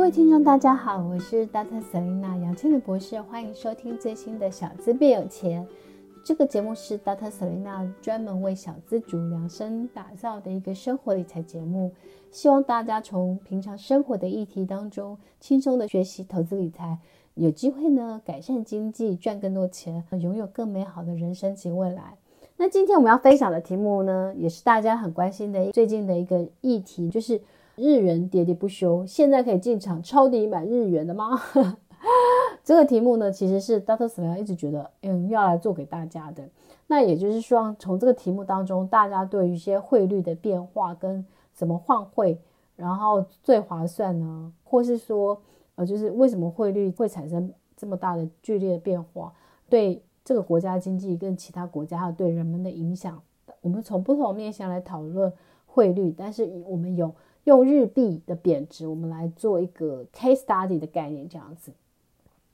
各位听众，大家好，我是 Dr. Selena 杨千里博士，欢迎收听最新的《小资变有钱》。这个节目是 Dr. Selena 专门为小资族量身打造的一个生活理财节目，希望大家从平常生活的议题当中轻松的学习投资理财，有机会呢改善经济，赚更多钱，拥有更美好的人生及未来。那今天我们要分享的题目呢，也是大家很关心的最近的一个议题，就是。日元跌跌不休，现在可以进场抄底买日元的吗？这个题目呢，其实是 Dr. Selena 一直觉得，嗯，要来做给大家的。那也就是希望从这个题目当中，大家对于一些汇率的变化跟怎么换汇，然后最划算呢？或是说，呃，就是为什么汇率会产生这么大的剧烈的变化，对这个国家经济跟其他国家还有对人们的影响，我们从不同面向来讨论汇率，但是我们有。用日币的贬值，我们来做一个 case study 的概念，这样子。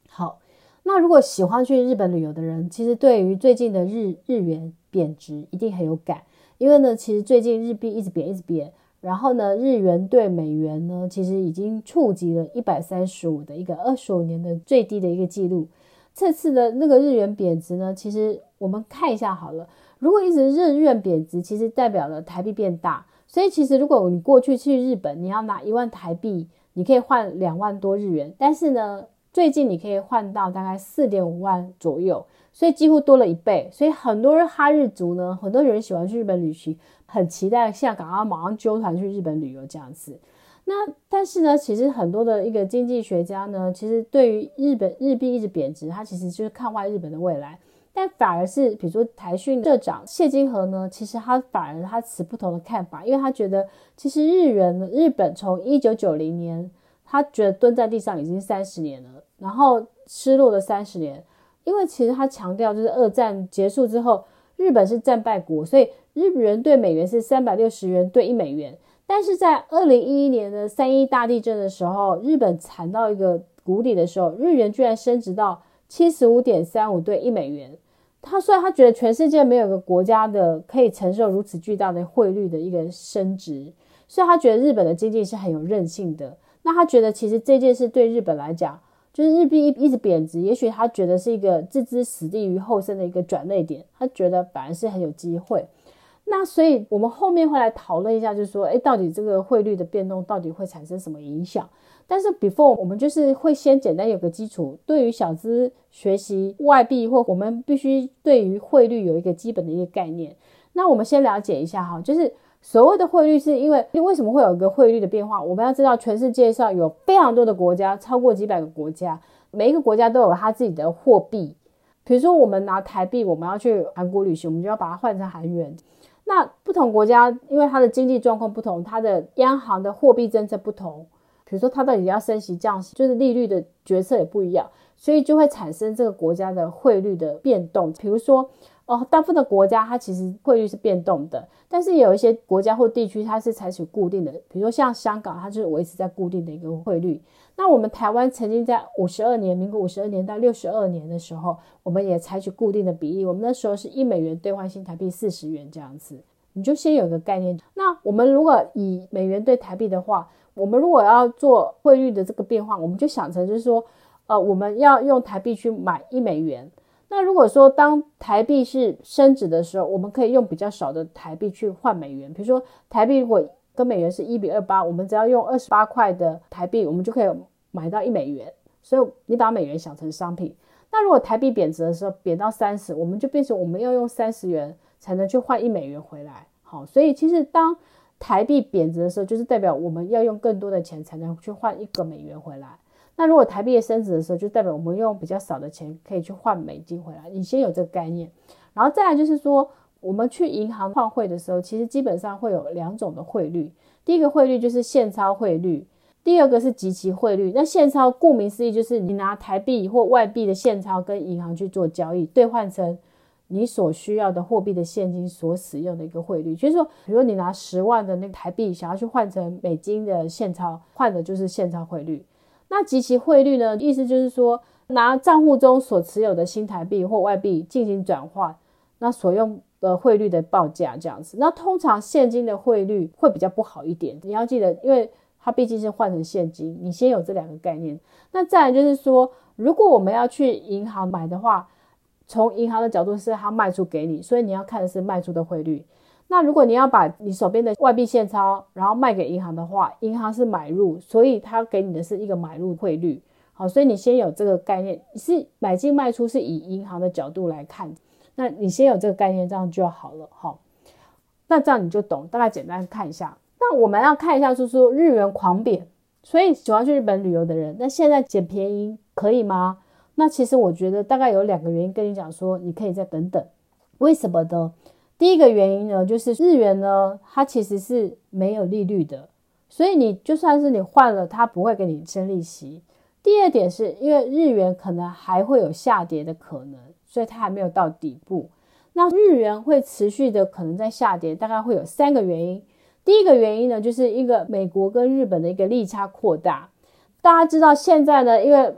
好，那如果喜欢去日本旅游的人，其实对于最近的日日元贬值一定很有感，因为呢，其实最近日币一直贬，一直贬，然后呢，日元对美元呢，其实已经触及了一百三十五的一个二十五年的最低的一个记录。这次的那个日元贬值呢，其实我们看一下好了，如果一直日元贬值，其实代表了台币变大。所以其实，如果你过去去日本，你要拿一万台币，你可以换两万多日元。但是呢，最近你可以换到大概四点五万左右，所以几乎多了一倍。所以很多人哈日族呢，很多人喜欢去日本旅行，很期待下港啊，马上揪团去日本旅游这样子。那但是呢，其实很多的一个经济学家呢，其实对于日本日币一直贬值，他其实就是看坏日本的未来。但反而是，比如说台讯社长谢金河呢，其实他反而他持不同的看法，因为他觉得其实日元，日本从一九九零年，他觉得蹲在地上已经三十年了，然后失落了三十年，因为其实他强调就是二战结束之后，日本是战败国，所以日元兑美元是三百六十元兑一美元，但是在二零一一年的三一大地震的时候，日本惨到一个谷底的时候，日元居然升值到七十五点三五兑一美元。他虽然，他觉得全世界没有一个国家的可以承受如此巨大的汇率的一个升值，所以他觉得日本的经济是很有韧性的。那他觉得其实这件事对日本来讲，就是日币一一直贬值，也许他觉得是一个置之死地于后生的一个转捩点。他觉得反而是很有机会。那所以我们后面会来讨论一下，就是说，诶，到底这个汇率的变动到底会产生什么影响？但是，before 我们就是会先简单有个基础，对于小资学习外币或我们必须对于汇率有一个基本的一个概念。那我们先了解一下哈，就是所谓的汇率是因为为什么会有一个汇率的变化？我们要知道全世界上有非常多的国家，超过几百个国家，每一个国家都有它自己的货币。比如说，我们拿台币，我们要去韩国旅行，我们就要把它换成韩元。那不同国家因为它的经济状况不同，它的央行的货币政策不同。比如说，它到底要升息降息，就是利率的决策也不一样，所以就会产生这个国家的汇率的变动。比如说，哦，大部分的国家它其实汇率是变动的，但是有一些国家或地区它是采取固定的。比如说像香港，它就是维持在固定的一个汇率。那我们台湾曾经在五十二年，民国五十二年到六十二年的时候，我们也采取固定的比例。我们那时候是一美元兑换新台币四十元这样子。你就先有个概念。那我们如果以美元兑台币的话，我们如果要做汇率的这个变化，我们就想成就是说，呃，我们要用台币去买一美元。那如果说当台币是升值的时候，我们可以用比较少的台币去换美元。比如说台币如果跟美元是一比二八，我们只要用二十八块的台币，我们就可以买到一美元。所以你把美元想成商品。那如果台币贬值的时候，贬到三十，我们就变成我们要用三十元才能去换一美元回来。好，所以其实当台币贬值的时候，就是代表我们要用更多的钱才能去换一个美元回来。那如果台币升值的时候，就代表我们用比较少的钱可以去换美金回来。你先有这个概念，然后再来就是说，我们去银行换汇的时候，其实基本上会有两种的汇率。第一个汇率就是现钞汇率，第二个是即期汇率。那现钞顾名思义就是你拿台币或外币的现钞跟银行去做交易，兑换成。你所需要的货币的现金所使用的一个汇率，就是说，比如你拿十万的那个台币想要去换成美金的现钞，换的就是现钞汇率。那及其汇率呢，意思就是说拿账户中所持有的新台币或外币进行转换，那所用的汇率的报价这样子。那通常现金的汇率会比较不好一点，你要记得，因为它毕竟是换成现金，你先有这两个概念。那再来就是说，如果我们要去银行买的话，从银行的角度是它卖出给你，所以你要看的是卖出的汇率。那如果你要把你手边的外币现钞，然后卖给银行的话，银行是买入，所以它给你的是一个买入汇率。好，所以你先有这个概念，是买进卖出是以银行的角度来看，那你先有这个概念，这样就好了。好，那这样你就懂，大概简单看一下。那我们要看一下，就是说日元狂贬，所以喜欢去日本旅游的人，那现在捡便宜可以吗？那其实我觉得大概有两个原因跟你讲说，你可以再等等。为什么呢？第一个原因呢，就是日元呢，它其实是没有利率的，所以你就算是你换了，它不会给你升利息。第二点是因为日元可能还会有下跌的可能，所以它还没有到底部。那日元会持续的可能在下跌，大概会有三个原因。第一个原因呢，就是一个美国跟日本的一个利差扩大。大家知道现在呢，因为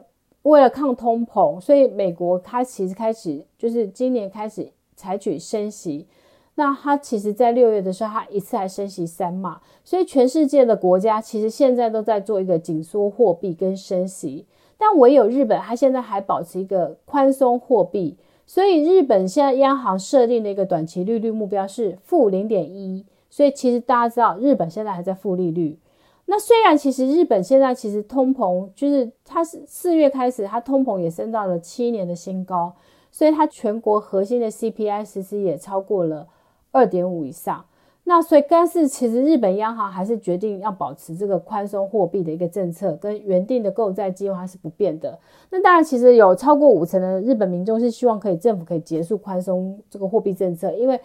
为了抗通膨，所以美国它其实开始就是今年开始采取升息。那它其实，在六月的时候，它一次还升息三码，所以全世界的国家其实现在都在做一个紧缩货币跟升息，但唯有日本，它现在还保持一个宽松货币，所以日本现在央行设定的一个短期利率目标是负零点一，所以其实大家知道，日本现在还在负利率。那虽然其实日本现在其实通膨，就是它是四月开始，它通膨也升到了七年的新高，所以它全国核心的 CPI 其实也超过了。二点五以上，那所以但是其实日本央行还是决定要保持这个宽松货币的一个政策，跟原定的购债计划是不变的。那当然，其实有超过五成的日本民众是希望可以政府可以结束宽松这个货币政策，因为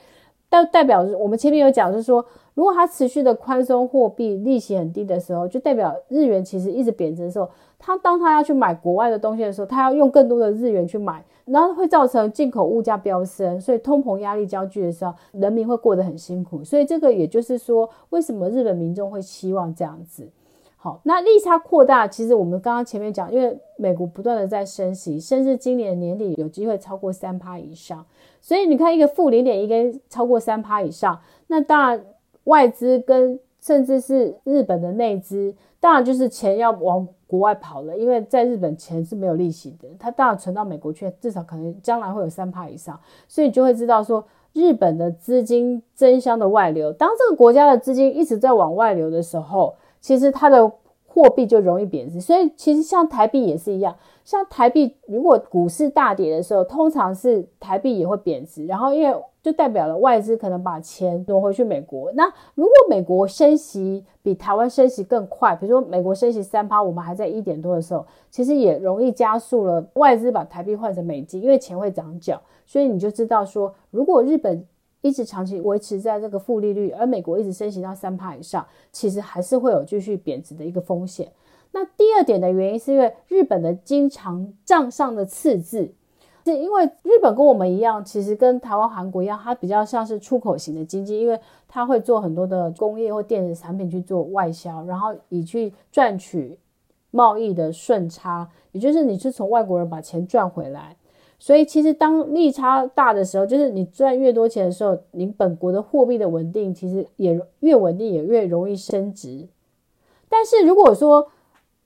代代表我们前面有讲，就是说如果它持续的宽松货币利息很低的时候，就代表日元其实一直贬值的时候，他当他要去买国外的东西的时候，他要用更多的日元去买。然后会造成进口物价飙升，所以通膨压力加剧的时候，人民会过得很辛苦。所以这个也就是说，为什么日本民众会期望这样子？好，那利差扩大，其实我们刚刚前面讲，因为美国不断的在升息，甚至今年年底有机会超过三趴以上。所以你看，一个负零点一跟超过三趴以上，那当然外资跟甚至是日本的内资，当然就是钱要往。国外跑了，因为在日本钱是没有利息的，它当然存到美国去，至少可能将来会有三趴以上，所以你就会知道说，日本的资金争相的外流，当这个国家的资金一直在往外流的时候，其实它的货币就容易贬值。所以其实像台币也是一样，像台币如果股市大跌的时候，通常是台币也会贬值，然后因为。就代表了外资可能把钱挪回去美国。那如果美国升息比台湾升息更快，比如说美国升息三趴，我们还在一点多的时候，其实也容易加速了外资把台币换成美金，因为钱会涨脚。所以你就知道说，如果日本一直长期维持在这个负利率，而美国一直升息到三趴以上，其实还是会有继续贬值的一个风险。那第二点的原因是因为日本的经常账上的赤字。是因为日本跟我们一样，其实跟台湾、韩国一样，它比较像是出口型的经济，因为它会做很多的工业或电子产品去做外销，然后以去赚取贸易的顺差，也就是你是从外国人把钱赚回来。所以其实当利差大的时候，就是你赚越多钱的时候，你本国的货币的稳定其实也越稳定，也越容易升值。但是如果说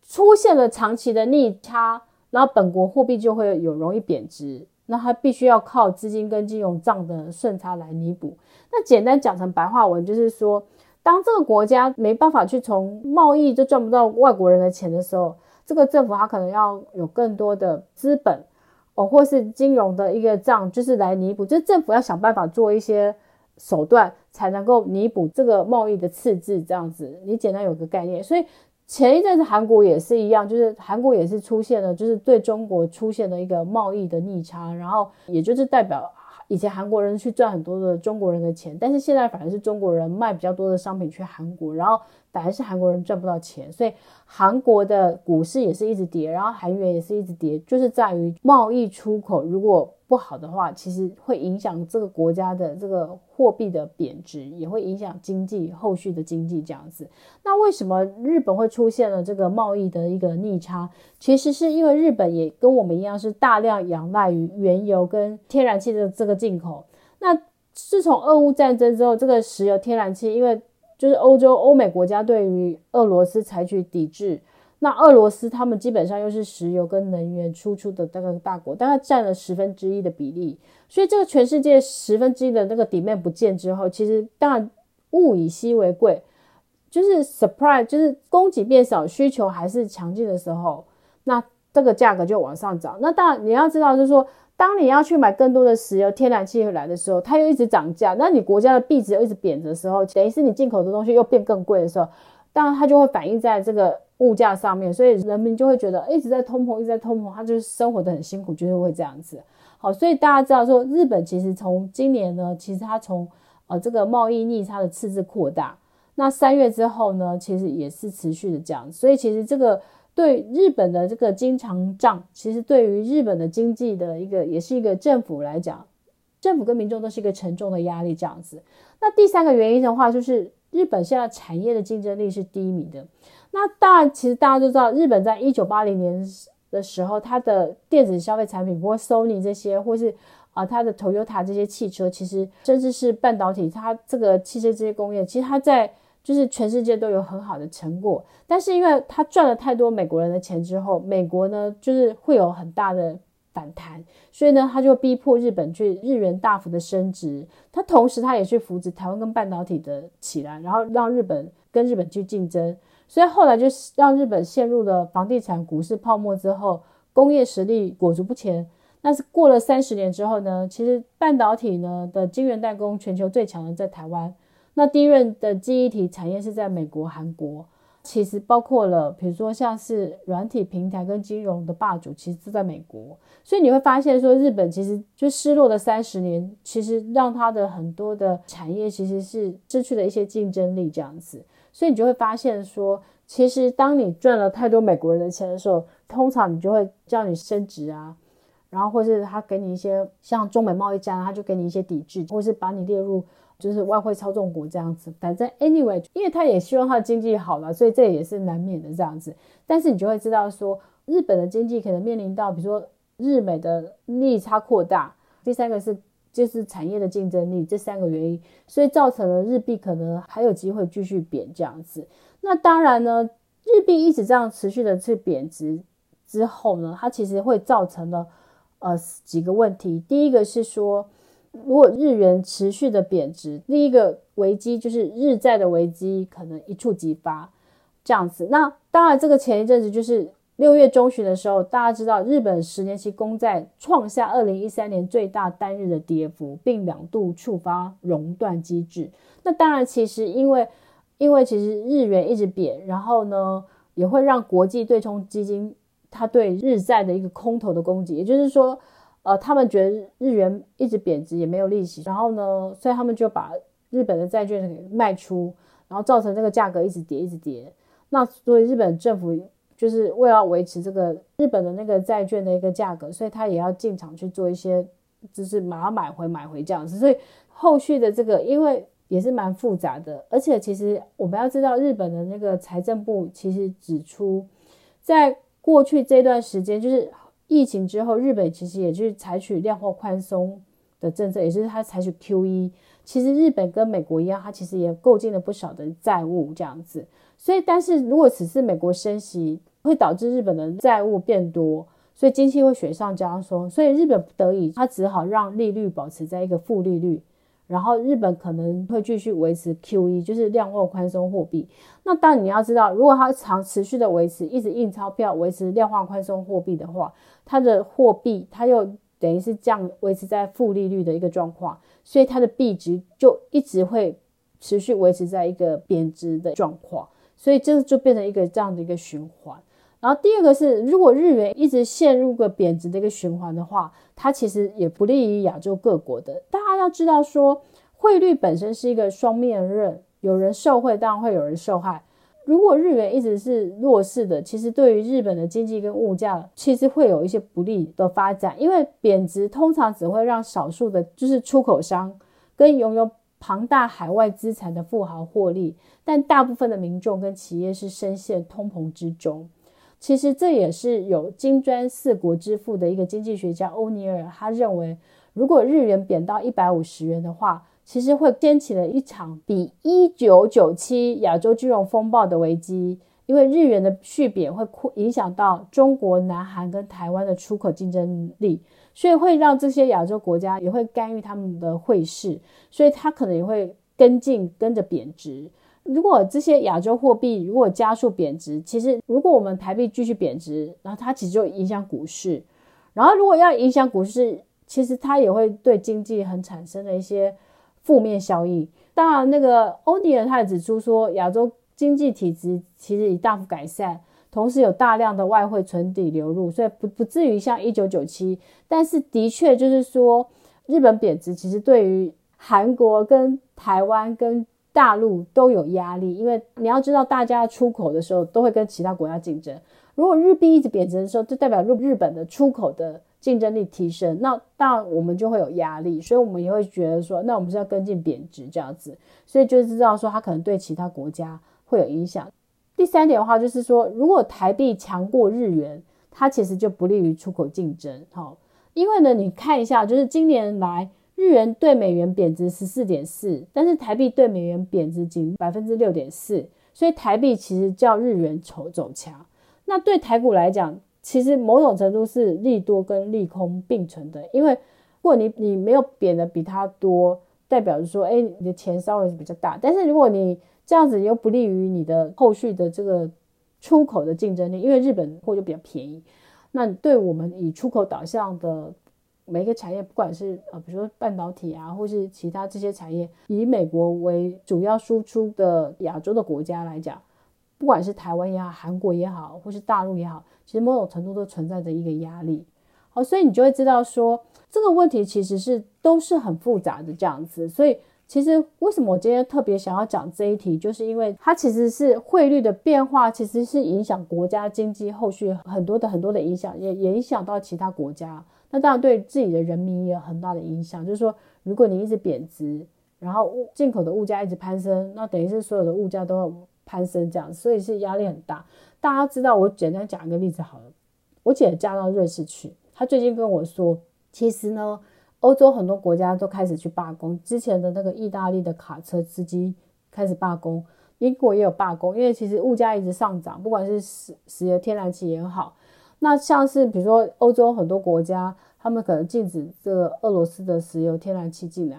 出现了长期的逆差，然后本国货币就会有容易贬值，那它必须要靠资金跟金融账的顺差来弥补。那简单讲成白话文，就是说，当这个国家没办法去从贸易就赚不到外国人的钱的时候，这个政府它可能要有更多的资本哦，或是金融的一个账，就是来弥补。就是政府要想办法做一些手段，才能够弥补这个贸易的赤字。这样子，你简单有个概念，所以。前一阵子韩国也是一样，就是韩国也是出现了，就是对中国出现了一个贸易的逆差，然后也就是代表以前韩国人去赚很多的中国人的钱，但是现在反而是中国人卖比较多的商品去韩国，然后反而是韩国人赚不到钱，所以韩国的股市也是一直跌，然后韩元也是一直跌，就是在于贸易出口如果不好的话，其实会影响这个国家的这个货币的贬值，也会影响经济后续的经济这样子。那为什么日本会出现了这个贸易的一个逆差？其实是因为日本也跟我们一样，是大量仰赖于原油跟天然气的这个进口。那自从俄乌战争之后，这个石油、天然气因为就是欧洲欧美国家对于俄罗斯采取抵制。那俄罗斯他们基本上又是石油跟能源输出的那个大国，大概占了十分之一的比例。所以这个全世界十分之一的那个 demand 不见之后，其实当然物以稀为贵，就是 supply 就是供给变少，需求还是强劲的时候，那这个价格就往上涨。那当然你要知道，就是说当你要去买更多的石油、天然气回来的时候，它又一直涨价，那你国家的币值又一直贬的时候，等于是你进口的东西又变更贵的时候，当然它就会反映在这个。物价上面，所以人民就会觉得一直在通膨，一直在通膨，他就是生活的很辛苦，就是会这样子。好，所以大家知道说，日本其实从今年呢，其实它从呃这个贸易逆差的赤字扩大，那三月之后呢，其实也是持续的这样。所以其实这个对日本的这个经常账，其实对于日本的经济的一个，也是一个政府来讲，政府跟民众都是一个沉重的压力这样子。那第三个原因的话，就是日本现在产业的竞争力是低迷的。那当然，其实大家都知道，日本在一九八零年的时候，它的电子消费产品，包括 Sony 这些，或是啊它的 Toyota 这些汽车，其实甚至是半导体，它这个汽车这些工业，其实它在就是全世界都有很好的成果。但是因为他赚了太多美国人的钱之后，美国呢就是会有很大的反弹，所以呢，他就逼迫日本去日元大幅的升值。他同时，他也去扶持台湾跟半导体的起来，然后让日本跟日本去竞争。所以后来就让日本陷入了房地产、股市泡沫之后，工业实力裹足不前。但是过了三十年之后呢，其实半导体呢的晶圆代工全球最强的在台湾，那低润的记忆体产业是在美国、韩国。其实包括了，比如说像是软体平台跟金融的霸主，其实都在美国。所以你会发现说，日本其实就失落的三十年，其实让它的很多的产业其实是失去了一些竞争力这样子。所以你就会发现说，其实当你赚了太多美国人的钱的时候，通常你就会叫你升值啊，然后或是他给你一些像中美贸易战，他就给你一些抵制，或是把你列入就是外汇操纵国这样子。反正 anyway，因为他也希望他的经济好了，所以这也是难免的这样子。但是你就会知道说，日本的经济可能面临到比如说日美的逆差扩大，第三个是。就是产业的竞争力这三个原因，所以造成了日币可能还有机会继续贬这样子。那当然呢，日币一直这样持续的去贬值之后呢，它其实会造成了呃几个问题。第一个是说，如果日元持续的贬值，第一个危机就是日债的危机可能一触即发这样子。那当然，这个前一阵子就是。六月中旬的时候，大家知道日本十年期公债创下二零一三年最大单日的跌幅，并两度触发熔断机制。那当然，其实因为因为其实日元一直贬，然后呢也会让国际对冲基金它对日债的一个空头的攻击，也就是说，呃，他们觉得日元一直贬值也没有利息，然后呢，所以他们就把日本的债券给卖出，然后造成这个价格一直跌，一直跌。那所以日本政府。就是为了维持这个日本的那个债券的一个价格，所以他也要进场去做一些，就是买买回买回这样子。所以后续的这个，因为也是蛮复杂的，而且其实我们要知道，日本的那个财政部其实指出，在过去这段时间，就是疫情之后，日本其实也是采取量化宽松的政策，也就是它采取 QE。其实日本跟美国一样，它其实也构建了不少的债务这样子。所以，但是如果此次美国升息，会导致日本的债务变多，所以经济会雪上加霜。所以日本不得已，它只好让利率保持在一个负利率，然后日本可能会继续维持 QE，就是量化宽松货币。那当然你要知道，如果它长持续的维持，一直印钞票，维持量化宽松货币的话，它的货币它又等于是降维持在负利率的一个状况，所以它的币值就一直会持续维持在一个贬值的状况。所以这就变成一个这样的一个循环。然后第二个是，如果日元一直陷入个贬值的一个循环的话，它其实也不利于亚洲各国的。大家要知道说，汇率本身是一个双面刃，有人受惠，当然会有人受害。如果日元一直是弱势的，其实对于日本的经济跟物价，其实会有一些不利的发展，因为贬值通常只会让少数的，就是出口商跟拥有庞大海外资产的富豪获利，但大部分的民众跟企业是深陷通膨之中。其实这也是有金砖四国之父的一个经济学家欧尼尔，他认为，如果日元贬到一百五十元的话，其实会掀起了一场比一九九七亚洲金融风暴的危机，因为日元的续贬会影响到中国、南韩跟台湾的出口竞争力，所以会让这些亚洲国家也会干预他们的汇市，所以它可能也会跟进跟着贬值。如果这些亚洲货币如果加速贬值，其实如果我们台币继续贬值，然后它其实就影响股市，然后如果要影响股市，其实它也会对经济很产生的一些。负面效应，当然，那个欧尼尔他也指出说，亚洲经济体质其实已大幅改善，同时有大量的外汇存底流入，所以不不至于像一九九七。但是的确就是说，日本贬值其实对于韩国跟台湾跟大陆都有压力，因为你要知道，大家出口的时候都会跟其他国家竞争，如果日币一直贬值的时候，就代表日日本的出口的。竞争力提升，那当然我们就会有压力，所以我们也会觉得说，那我们是要跟进贬值这样子，所以就知道说它可能对其他国家会有影响。第三点的话就是说，如果台币强过日元，它其实就不利于出口竞争。好，因为呢，你看一下，就是今年来日元对美元贬值十四点四，但是台币对美元贬值仅百分之六点四，所以台币其实较日元走走强。那对台股来讲，其实某种程度是利多跟利空并存的，因为如果你你没有贬的比它多，代表着说，哎，你的钱稍微比较大。但是如果你这样子又不利于你的后续的这个出口的竞争力，因为日本货就比较便宜。那对我们以出口导向的每一个产业，不管是呃比如说半导体啊，或是其他这些产业，以美国为主要输出的亚洲的国家来讲。不管是台湾也好，韩国也好，或是大陆也好，其实某种程度都存在着一个压力。好，所以你就会知道说，这个问题其实是都是很复杂的这样子。所以其实为什么我今天特别想要讲这一题，就是因为它其实是汇率的变化，其实是影响国家经济后续很多的很多的影响，也也影响到其他国家。那当然对自己的人民也有很大的影响。就是说，如果你一直贬值，然后物进口的物价一直攀升，那等于是所有的物价都要。攀升这样，所以是压力很大。大家知道，我简单讲一个例子好了。我姐嫁到瑞士去，她最近跟我说，其实呢，欧洲很多国家都开始去罢工。之前的那个意大利的卡车司机开始罢工，英国也有罢工，因为其实物价一直上涨，不管是石石油、天然气也好。那像是比如说欧洲很多国家，他们可能禁止这个俄罗斯的石油、天然气进来。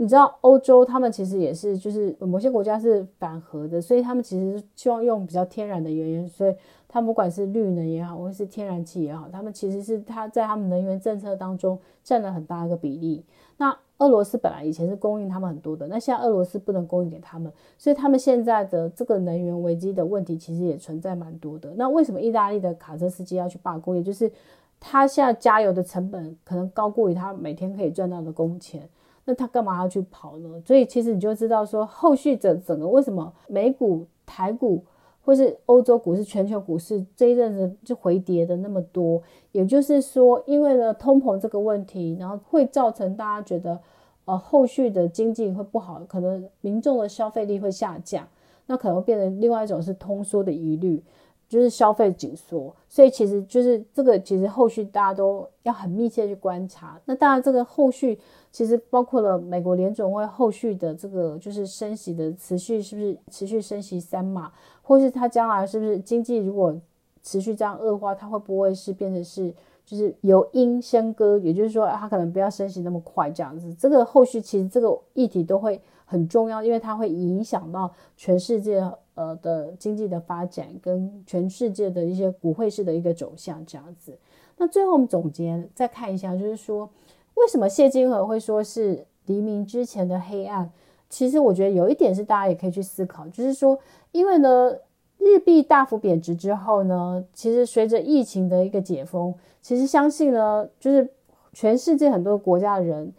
你知道欧洲他们其实也是，就是某些国家是反核的，所以他们其实希望用比较天然的原因，所以他们不管是绿能也好，或是天然气也好，他们其实是他在他们能源政策当中占了很大一个比例。那俄罗斯本来以前是供应他们很多的，那现在俄罗斯不能供应给他们，所以他们现在的这个能源危机的问题其实也存在蛮多的。那为什么意大利的卡车司机要去罢工？也就是他现在加油的成本可能高过于他每天可以赚到的工钱。那他干嘛要去跑呢？所以其实你就知道说，后续整整个为什么美股、台股或是欧洲股市、全球股市这一阵子就回跌的那么多，也就是说，因为呢通膨这个问题，然后会造成大家觉得，呃，后续的经济会不好，可能民众的消费力会下降，那可能变成另外一种是通缩的疑虑。就是消费紧缩，所以其实就是这个，其实后续大家都要很密切去观察。那当然，这个后续其实包括了美国联准会后续的这个就是升息的持续，是不是持续升息三码，或是它将来是不是经济如果持续这样恶化，它会不会是变成是就是由阴升鸽，也就是说它可能不要升息那么快这样子。这个后续其实这个议题都会很重要，因为它会影响到全世界。呃的经济的发展跟全世界的一些股汇市的一个走向这样子，那最后我们总结再看一下，就是说为什么谢金河会说是黎明之前的黑暗？其实我觉得有一点是大家也可以去思考，就是说因为呢日币大幅贬值之后呢，其实随着疫情的一个解封，其实相信呢就是全世界很多国家的人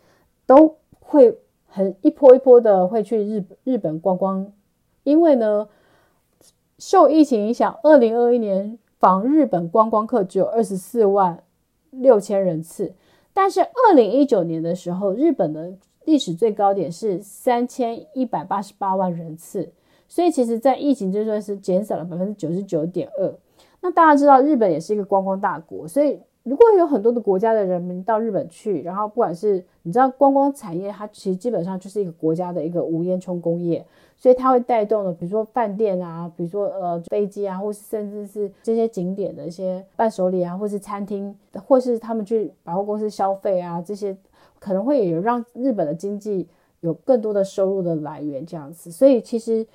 都会很一波一波的会去日日本观光，因为呢。受疫情影响，二零二一年访日本观光客只有二十四万六千人次，但是二零一九年的时候，日本的历史最高点是三千一百八十八万人次，所以其实，在疫情这段是减少了百分之九十九点二。那大家知道，日本也是一个观光大国，所以如果有很多的国家的人民到日本去，然后不管是你知道观光产业，它其实基本上就是一个国家的一个无烟囱工业，所以它会带动的，比如说饭店啊，比如说呃飞机啊，或是甚至是这些景点的一些伴手礼啊，或是餐厅，或是他们去百货公司消费啊，这些可能会有让日本的经济有更多的收入的来源这样子。所以其实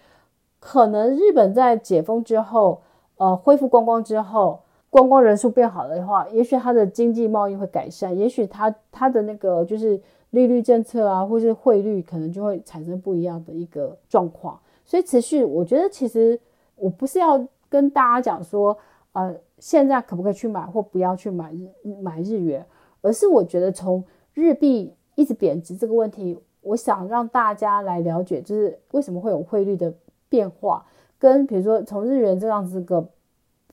可能日本在解封之后，呃恢复观光之后。观光人数变好了的话，也许它的经济贸易会改善，也许它它的那个就是利率政策啊，或是汇率可能就会产生不一样的一个状况。所以持续，我觉得其实我不是要跟大家讲说，呃，现在可不可以去买或不要去买日买日元，而是我觉得从日币一直贬值这个问题，我想让大家来了解，就是为什么会有汇率的变化，跟比如说从日元这样子个。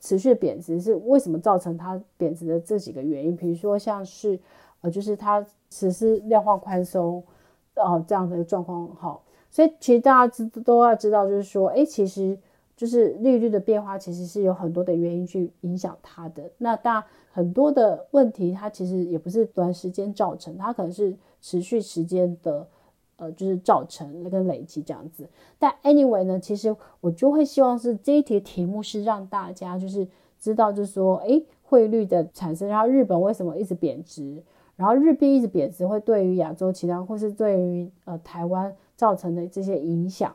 持续贬值是为什么造成它贬值的这几个原因？比如说像是呃，就是它实施量化宽松，呃，这样的一个状况好，所以其实大家知都要知道，就是说，哎，其实就是利率的变化，其实是有很多的原因去影响它的。那当然很多的问题，它其实也不是短时间造成，它可能是持续时间的。呃，就是造成那个累积这样子，但 anyway 呢，其实我就会希望是这一题题目是让大家就是知道，就是说，诶，汇率的产生，然后日本为什么一直贬值，然后日币一直贬值会对于亚洲其他或是对于呃台湾造成的这些影响，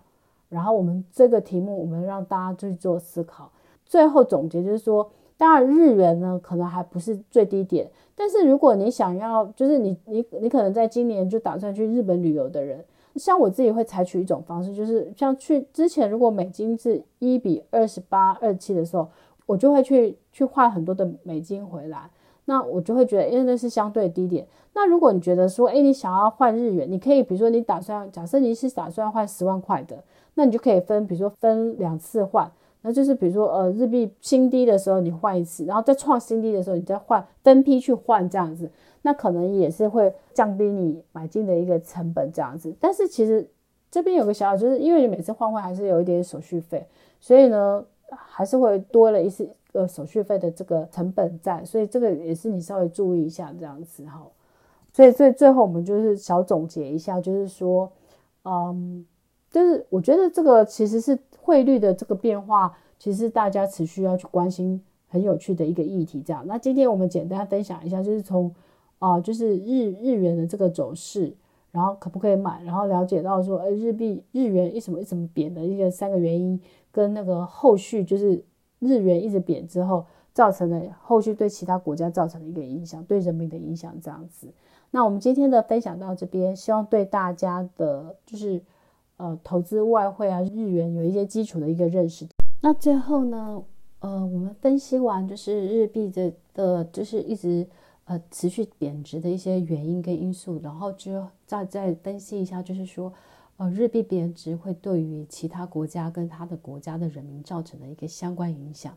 然后我们这个题目我们让大家去做思考，最后总结就是说。当然，日元呢可能还不是最低点，但是如果你想要，就是你你你可能在今年就打算去日本旅游的人，像我自己会采取一种方式，就是像去之前，如果美金是一比二十八、二七的时候，我就会去去换很多的美金回来，那我就会觉得，因为那是相对低点。那如果你觉得说，诶，你想要换日元，你可以比如说你打算，假设你是打算换十万块的，那你就可以分，比如说分两次换。那就是比如说，呃，日币新低的时候你换一次，然后再创新低的时候你再换，分批去换这样子，那可能也是会降低你买进的一个成本这样子。但是其实这边有个小小，就是因为你每次换换还是有一点手续费，所以呢还是会多了一次呃手续费的这个成本在，所以这个也是你稍微注意一下这样子哈。所以最最后我们就是小总结一下，就是说，嗯。就是我觉得这个其实是汇率的这个变化，其实大家持续要去关心很有趣的一个议题。这样，那今天我们简单分享一下，就是从啊、就是日日元的这个走势，然后可不可以买，然后了解到说，哎，日币日元为什么一直贬的一个三个原因，跟那个后续就是日元一直贬之后造成了后续对其他国家造成的一个影响，对人民的影响这样子。那我们今天的分享到这边，希望对大家的就是。呃，投资外汇啊，日元有一些基础的一个认识。那最后呢，呃，我们分析完就是日币的的，就是一直呃持续贬值的一些原因跟因素，然后就再再分析一下，就是说，呃，日币贬值会对于其他国家跟他的国家的人民造成的一个相关影响。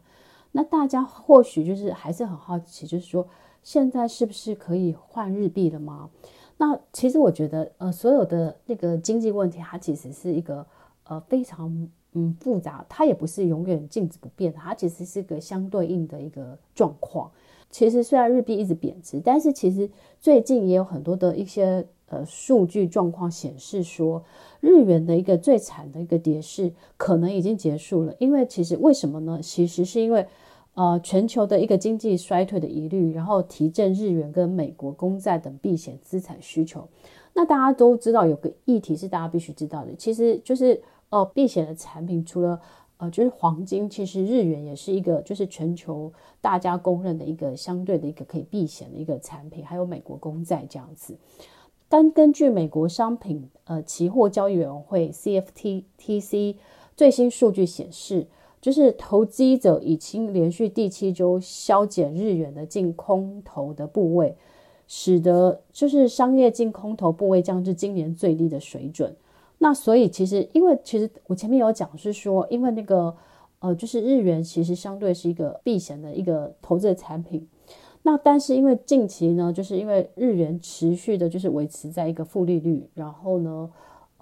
那大家或许就是还是很好奇，就是说，现在是不是可以换日币了吗？那其实我觉得，呃，所有的那个经济问题，它其实是一个呃非常嗯复杂，它也不是永远静止不变的，它其实是一个相对应的一个状况。其实虽然日币一直贬值，但是其实最近也有很多的一些呃数据状况显示说，日元的一个最惨的一个跌势可能已经结束了。因为其实为什么呢？其实是因为。呃，全球的一个经济衰退的疑虑，然后提振日元跟美国公债等避险资产需求。那大家都知道有个议题是大家必须知道的，其实就是呃避险的产品，除了呃就是黄金，其实日元也是一个就是全球大家公认的一个相对的一个可以避险的一个产品，还有美国公债这样子。但根据美国商品呃期货交易委员会 CFTC 最新数据显示。就是投机者已经连续第七周削减日元的净空头的部位，使得就是商业净空头部位降至今年最低的水准。那所以其实，因为其实我前面有讲是说，因为那个呃，就是日元其实相对是一个避险的一个投资的产品。那但是因为近期呢，就是因为日元持续的就是维持在一个负利率，然后呢。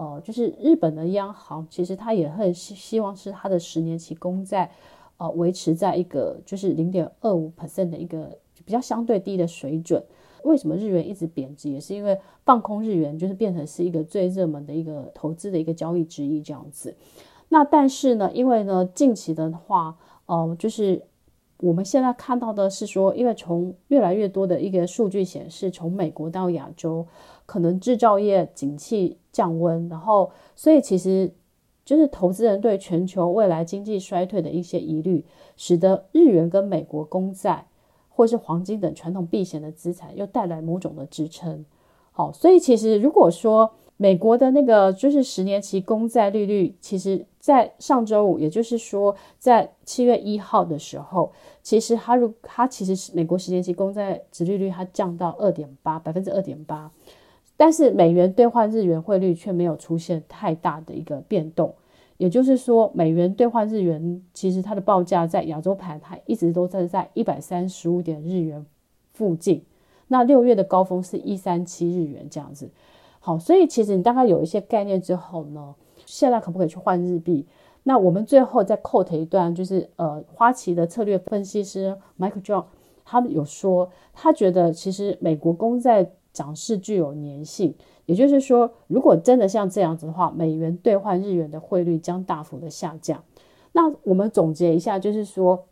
呃，就是日本的央行，其实他也很希希望是他的十年期公债，呃，维持在一个就是零点二五 percent 的一个比较相对低的水准。为什么日元一直贬值？也是因为放空日元就是变成是一个最热门的一个投资的一个交易之一这样子。那但是呢，因为呢近期的话，呃，就是我们现在看到的是说，因为从越来越多的一个数据显示，从美国到亚洲，可能制造业景气降温，然后所以其实就是投资人对全球未来经济衰退的一些疑虑，使得日元跟美国公债。或是黄金等传统避险的资产，又带来某种的支撑。好，所以其实如果说美国的那个就是十年期公债利率，其实在上周五，也就是说在七月一号的时候，其实它如它其实是美国十年期公债殖利率它降到二点八百分之二点八，但是美元兑换日元汇率却没有出现太大的一个变动。也就是说，美元兑换日元，其实它的报价在亚洲盘，它一直都在在一百三十五点日元附近。那六月的高峰是一三七日元这样子。好，所以其实你大概有一些概念之后呢，现在可不可以去换日币？那我们最后再 quote 一段，就是呃，花旗的策略分析师 Michael John，他们有说，他觉得其实美国公债涨势具有粘性。也就是说，如果真的像这样子的话，美元兑换日元的汇率将大幅的下降。那我们总结一下，就是说，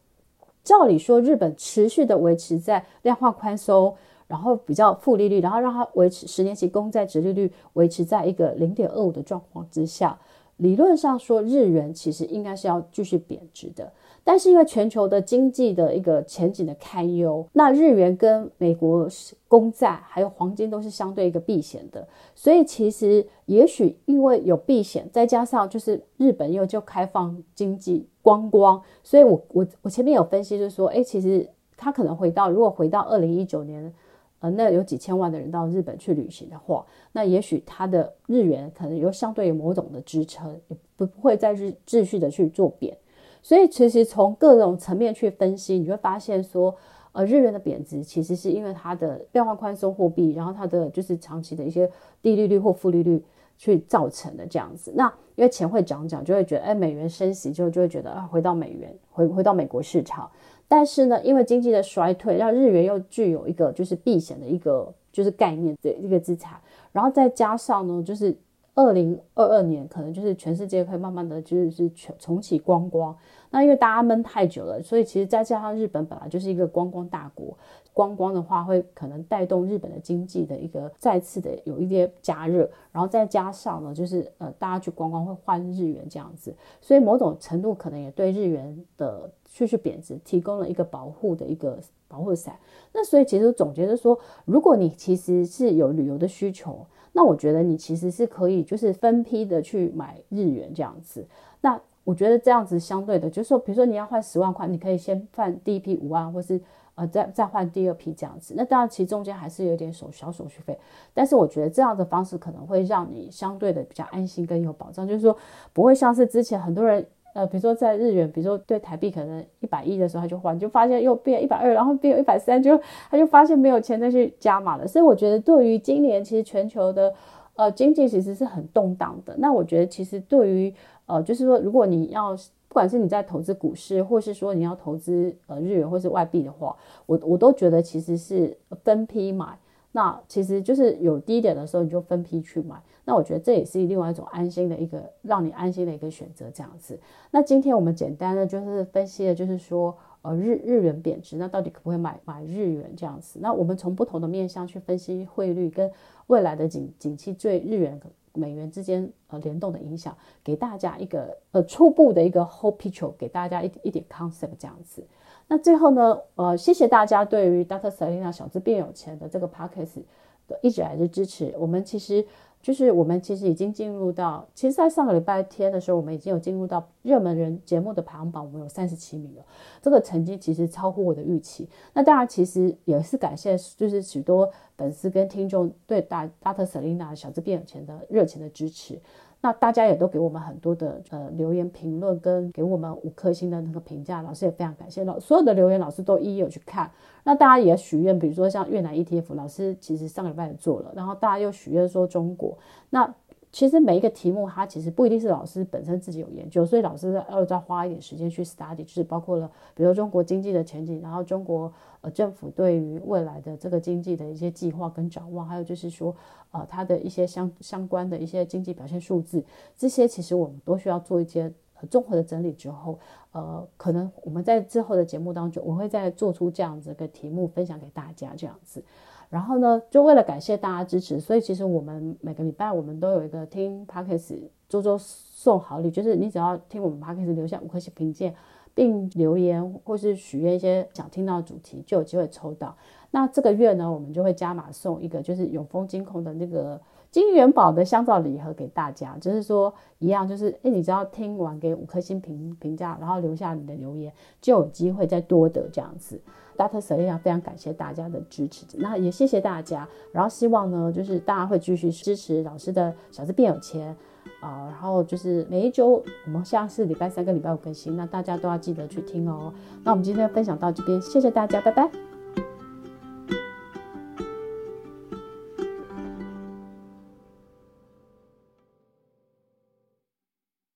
照理说，日本持续的维持在量化宽松，然后比较负利率，然后让它维持十年期公债殖利率维持在一个零点二五的状况之下，理论上说，日元其实应该是要继续贬值的。但是因为全球的经济的一个前景的堪忧，那日元跟美国公债还有黄金都是相对一个避险的，所以其实也许因为有避险，再加上就是日本又就开放经济观光，所以我我我前面有分析就是说，哎，其实他可能回到如果回到二零一九年，呃，那有几千万的人到日本去旅行的话，那也许他的日元可能有相对某种的支撑，也不不会再日继续的去做贬。所以其实从各种层面去分析，你会发现说，呃，日元的贬值其实是因为它的量化宽松货币，然后它的就是长期的一些低利率或负利率去造成的这样子。那因为钱会涨涨，就会觉得，哎，美元升息之后就会觉得啊，回到美元，回回到美国市场。但是呢，因为经济的衰退，让日元又具有一个就是避险的一个就是概念的一个资产，然后再加上呢，就是。二零二二年可能就是全世界会慢慢的就是重重启观光，那因为大家闷太久了，所以其实再加上日本本来就是一个观光大国，观光的话会可能带动日本的经济的一个再次的有一些加热，然后再加上呢，就是呃大家去观光会换日元这样子，所以某种程度可能也对日元的继续贬值提供了一个保护的一个保护伞。那所以其实总结就是说，如果你其实是有旅游的需求。那我觉得你其实是可以，就是分批的去买日元这样子。那我觉得这样子相对的，就是说，比如说你要换十万块，你可以先换第一批五万，或是呃再再换第二批这样子。那当然其中间还是有点手小手续费，但是我觉得这样的方式可能会让你相对的比较安心跟有保障，就是说不会像是之前很多人。呃，比如说在日元，比如说对台币可能一百一的时候，他就换，就发现又变一百二，然后变一百三，就他就发现没有钱再去加码了。所以我觉得，对于今年其实全球的呃经济其实是很动荡的。那我觉得，其实对于呃，就是说，如果你要不管是你在投资股市，或是说你要投资呃日元或是外币的话，我我都觉得其实是分批买。那其实就是有低点的时候，你就分批去买。那我觉得这也是另外一种安心的一个让你安心的一个选择，这样子。那今天我们简单的就是分析的，就是说，呃，日日元贬值，那到底可不可以买买日元这样子？那我们从不同的面向去分析汇率跟未来的景景气对日元美元之间呃联动的影响，给大家一个呃初步的一个 whole picture，给大家一一点 concept 这样子。那最后呢，呃，谢谢大家对于 Dr. Selena 小资变有钱的这个 podcast 的一直来的支持。我们其实就是我们其实已经进入到，其实，在上个礼拜天的时候，我们已经有进入到热门人节目的排行榜，我们有三十七名了。这个成绩其实超乎我的预期。那当然，其实也是感谢，就是许多粉丝跟听众对大大特莎琳娜小资变有钱的热情的支持。那大家也都给我们很多的呃留言评论，跟给我们五颗星的那个评价，老师也非常感谢。老所有的留言，老师都一一有去看。那大家也许愿，比如说像越南 ETF，老师其实上礼拜也做了，然后大家又许愿说中国，那其实每一个题目，它其实不一定是老师本身自己有研究，所以老师要再花一点时间去 study，就是包括了，比如中国经济的前景，然后中国呃政府对于未来的这个经济的一些计划跟展望，还有就是说呃它的一些相相关的一些经济表现数字，这些其实我们都需要做一些综合的整理之后，呃，可能我们在之后的节目当中，我会再做出这样子的题目分享给大家，这样子。然后呢，就为了感谢大家支持，所以其实我们每个礼拜我们都有一个听 Podcast 周周送好礼，就是你只要听我们 Podcast 留下五颗星评鉴，并留言或是许愿一些想听到的主题，就有机会抽到。那这个月呢，我们就会加码送一个就是永丰金控的那个金元宝的香皂礼盒给大家，就是说一样，就是诶，你只要听完给五颗星评评价，然后留下你的留言，就有机会再多得这样子。Dr. Selena 非常感谢大家的支持，那也谢谢大家，然后希望呢，就是大家会继续支持老师的小资变有钱啊、然后就是每一周我们下次礼拜三跟礼拜五更新，那大家都要记得去听哦。那我们今天分享到这边，谢谢大家，拜拜。